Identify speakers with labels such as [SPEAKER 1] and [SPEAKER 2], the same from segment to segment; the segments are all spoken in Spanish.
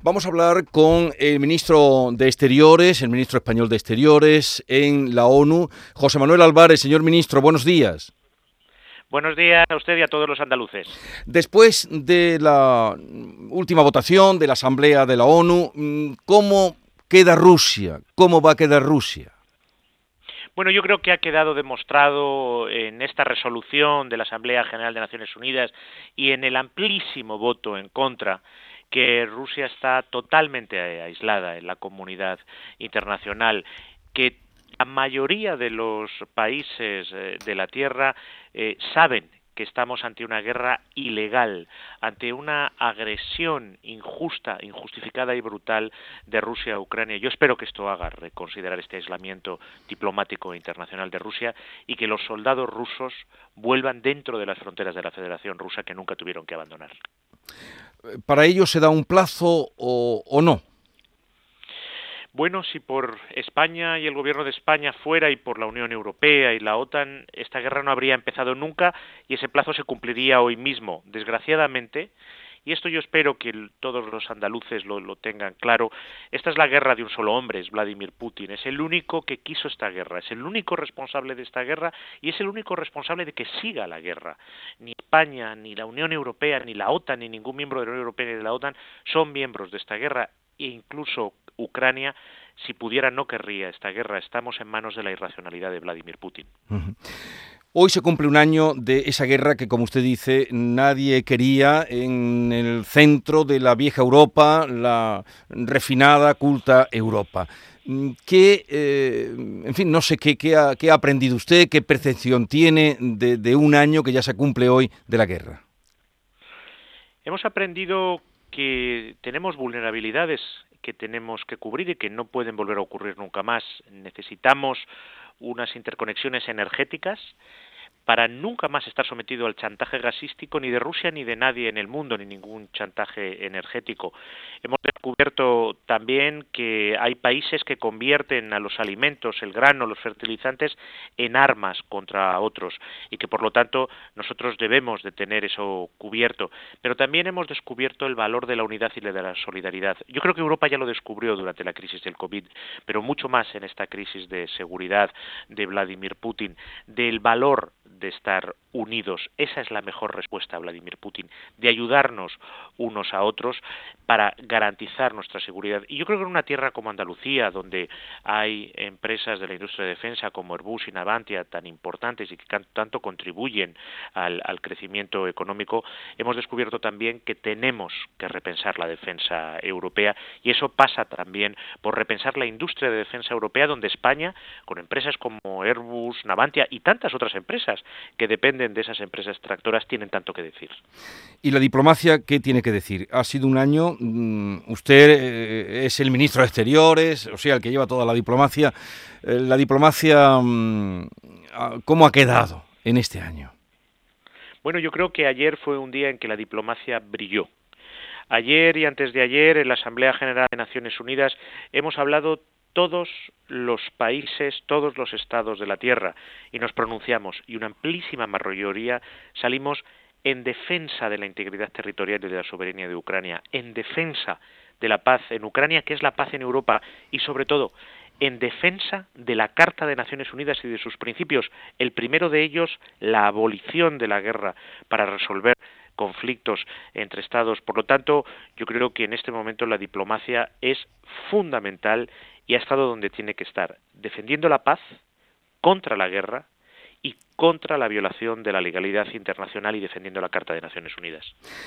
[SPEAKER 1] Vamos a hablar con el ministro de Exteriores, el ministro español de Exteriores en la ONU, José Manuel Álvarez. Señor ministro, buenos días.
[SPEAKER 2] Buenos días a usted y a todos los andaluces.
[SPEAKER 1] Después de la última votación de la Asamblea de la ONU, ¿cómo queda Rusia? ¿Cómo va a quedar Rusia?
[SPEAKER 2] Bueno, yo creo que ha quedado demostrado en esta resolución de la Asamblea General de Naciones Unidas y en el amplísimo voto en contra que Rusia está totalmente aislada en la comunidad internacional, que la mayoría de los países eh, de la Tierra eh, saben que estamos ante una guerra ilegal, ante una agresión injusta, injustificada y brutal de Rusia a Ucrania. Yo espero que esto haga reconsiderar este aislamiento diplomático internacional de Rusia y que los soldados rusos vuelvan dentro de las fronteras de la Federación Rusa que nunca tuvieron que abandonar.
[SPEAKER 1] ¿Para ello se da un plazo o, o no?
[SPEAKER 2] Bueno, si por España y el gobierno de España fuera y por la Unión Europea y la OTAN, esta guerra no habría empezado nunca y ese plazo se cumpliría hoy mismo. Desgraciadamente, y esto yo espero que todos los andaluces lo, tengan claro, esta es la guerra de un solo hombre, es Vladimir Putin, es el único que quiso esta guerra, es el único responsable de esta guerra y es el único responsable de que siga la guerra. Ni España, ni la Unión Europea, ni la OTAN, ni ningún miembro de la Unión Europea ni de la OTAN son miembros de esta guerra e incluso Ucrania, si pudiera, no querría esta guerra. Estamos en manos de la irracionalidad de Vladimir Putin.
[SPEAKER 1] Hoy se cumple un año de esa guerra que, como usted dice, nadie quería en el centro de la vieja Europa, la refinada, culta Europa. ¿Qué, eh, en fin, no sé qué, qué, ha, qué, ha, aprendido usted, qué percepción tiene de, de un año que ya se cumple hoy de la guerra?
[SPEAKER 2] Hemos aprendido que tenemos vulnerabilidades que tenemos que cubrir y que no pueden volver a ocurrir nunca más. Necesitamos unas interconexiones energéticas para nunca más estar sometido al chantaje gasístico ni de Rusia ni de nadie en el mundo, ni ningún chantaje energético. Hemos descubierto también que hay países que convierten a los alimentos, el grano, los fertilizantes en armas contra otros y que por lo tanto nosotros debemos de tener eso cubierto. Pero también hemos descubierto el valor de la unidad y de la solidaridad. Yo creo que Europa ya lo descubrió durante la crisis del COVID, pero mucho más en esta crisis de seguridad de Vladimir Putin, del valor de estar unidos. Esa es la mejor respuesta a Vladimir Putin, de ayudarnos unos a otros para garantizar nuestra seguridad. Y yo creo que en una tierra como Andalucía, donde hay empresas de la industria de defensa como Airbus y Navantia tan importantes y que tanto contribuyen al, crecimiento económico, hemos descubierto también que tenemos que repensar la defensa europea y eso pasa también por repensar la industria de defensa europea, donde España, con empresas como Airbus, Navantia y tantas otras empresas que dependen de esas empresas tractoras tienen tanto que decir.
[SPEAKER 1] ¿Y la diplomacia qué tiene que decir? Ha sido un año, mm, usted eh, es el ministro de Exteriores, o sea, el que lleva toda la diplomacia. Eh, la diplomacia, mm, ¿cómo ha quedado en este año?
[SPEAKER 2] Bueno, yo creo que ayer fue un día en que la diplomacia brilló. Ayer y antes de ayer en la Asamblea General de Naciones Unidas hemos hablado todos los países, todos los estados de la Tierra y nos pronunciamos y una amplísima mayoría salimos en defensa de la integridad territorial y de la soberanía de Ucrania, en defensa de la paz en Ucrania, que es la paz en Europa, y sobre todo en defensa de la Carta de Naciones Unidas y de sus principios, el primero de ellos, la abolición de la guerra para resolver conflictos entre estados. Por lo tanto, yo creo que en este momento la diplomacia es fundamental y ha estado donde tiene que estar, defendiendo la paz contra la guerra y contra la violación de la legalidad internacional y defendiendo la Carta de Naciones Unidas.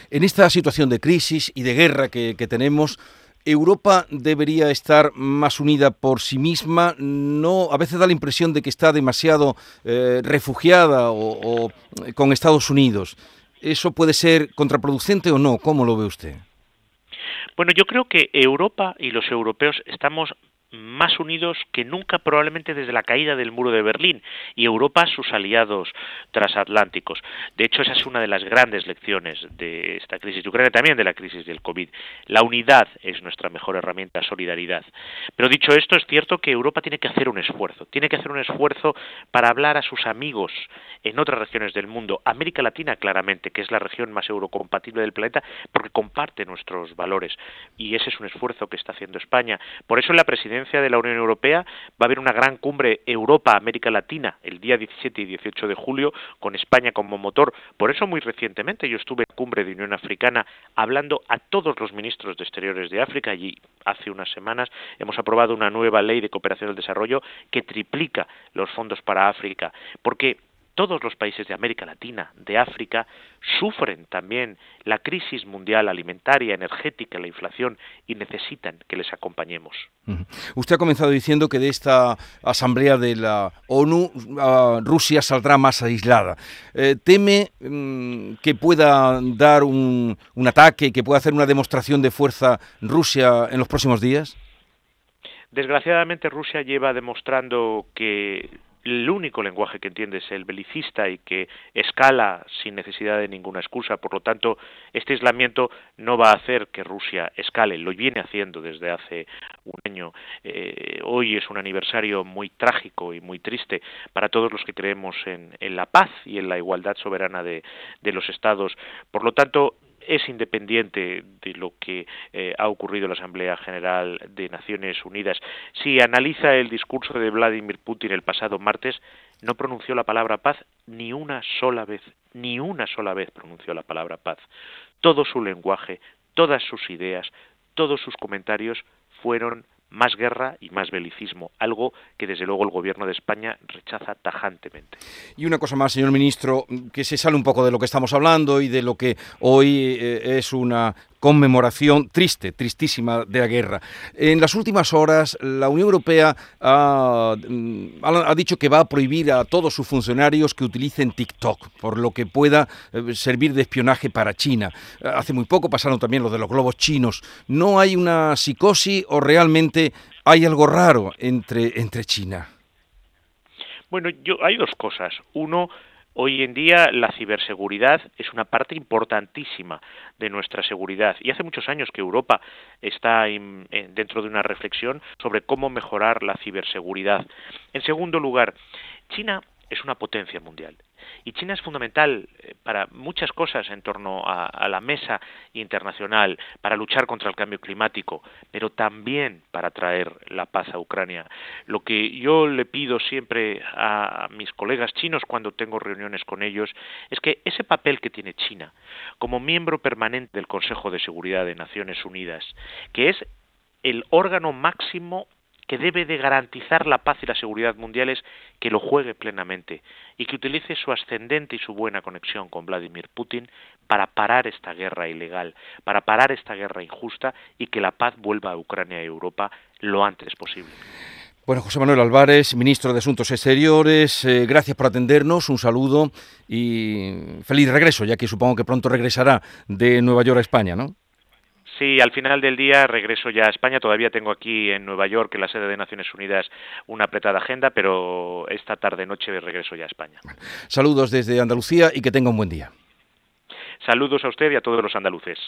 [SPEAKER 1] En esta situación de crisis y de guerra que, que tenemos, Europa debería estar más unida por sí misma. No, a veces da la impresión de que está demasiado eh, refugiada o, o con Estados Unidos. ¿Eso puede ser contraproducente o no? ¿Cómo lo ve usted?
[SPEAKER 2] Bueno, yo creo que Europa y los europeos estamos más más unidos que nunca probablemente desde la caída del muro de Berlín y Europa sus aliados transatlánticos. De hecho, esa es una de las grandes lecciones de esta crisis de Ucrania, también de la crisis del COVID. La unidad es nuestra mejor herramienta, solidaridad. Pero dicho esto, es cierto que Europa tiene que hacer un esfuerzo, tiene que hacer un esfuerzo para hablar a sus amigos en otras regiones del mundo, América Latina claramente, que es la región más eurocompatible del planeta, porque comparte nuestros valores. Y ese es un esfuerzo que está haciendo España. Por eso en la presidencia de la Unión Europea va a haber una gran cumbre Europa-América Latina el día 17 y 18 de julio, con España como motor. Por eso muy recientemente yo estuve en cumbre de Unión Africana hablando a todos los ministros de Exteriores de África y hace unas semanas hemos aprobado una nueva ley de cooperación al desarrollo que triplica los fondos para África, porque todos los países de América Latina, de África, sufren también la crisis mundial alimentaria, energética, la inflación y necesitan que les acompañemos.
[SPEAKER 1] Usted ha comenzado diciendo que de esta asamblea de la ONU ah, Rusia saldrá más aislada. Eh, ¿Teme mm, que pueda dar un, un ataque, que pueda hacer una demostración de fuerza Rusia en los próximos días?
[SPEAKER 2] Desgraciadamente Rusia lleva demostrando que el único lenguaje que entiende es el belicista y que escala sin necesidad de ninguna excusa. Por lo tanto, este aislamiento no va a hacer que Rusia escale, lo viene haciendo desde hace un año. Eh, hoy es un aniversario muy trágico y muy triste para todos los que creemos en, la paz y en la igualdad soberana de los estados. Por lo tanto, es independiente de lo que eh, ha ocurrido en la Asamblea General de Naciones Unidas. Si analiza el discurso de Vladimir Putin el pasado martes, no pronunció la palabra paz ni una sola vez, ni una sola vez pronunció la palabra paz. Todo su lenguaje, todas sus ideas, todos sus comentarios fueron más guerra y más belicismo, algo que desde luego el gobierno de España rechaza tajantemente.
[SPEAKER 1] Y una cosa más, señor ministro, que se sale un poco de lo que estamos hablando y de lo que hoy eh, es una conmemoración triste, tristísima de la guerra. En las últimas horas, la Unión Europea ha, mm, ha, dicho que va a prohibir a todos sus funcionarios que utilicen TikTok, por lo que pueda eh, servir de espionaje para China. Hace muy poco pasaron también lo de los globos chinos. ¿No hay una psicosis o realmente hay algo raro entre, entre China?
[SPEAKER 2] Bueno, yo, hay dos cosas. Uno, Hoy en día la ciberseguridad es una parte importantísima de nuestra seguridad y hace muchos años que Europa está dentro de una reflexión sobre cómo mejorar la ciberseguridad. En segundo lugar, China es una potencia mundial. Y China es fundamental eh, para muchas cosas en torno a, la mesa internacional, para luchar contra el cambio climático, pero también para traer la paz a Ucrania. Lo que yo le pido siempre a mis colegas chinos cuando tengo reuniones con ellos es que ese papel que tiene China como miembro permanente del Consejo de Seguridad de Naciones Unidas, que es el órgano máximo que debe de garantizar la paz y la seguridad mundiales, que lo juegue plenamente y que utilice su ascendente y su buena conexión con Vladimir Putin para parar esta guerra ilegal, para parar esta guerra injusta y que la paz vuelva a Ucrania y Europa lo antes posible.
[SPEAKER 1] Bueno, José Manuel Álvarez, ministro de Asuntos Exteriores, eh, gracias por atendernos, un saludo y feliz regreso, ya que supongo que pronto regresará de Nueva York a España, ¿no?
[SPEAKER 2] Sí, al final del día regreso ya a España. Todavía tengo aquí en Nueva York, en la sede de Naciones Unidas, una apretada agenda, pero esta tarde noche regreso ya a España.
[SPEAKER 1] Saludos desde Andalucía y que tenga un buen día.
[SPEAKER 2] Saludos a usted y a todos los andaluces.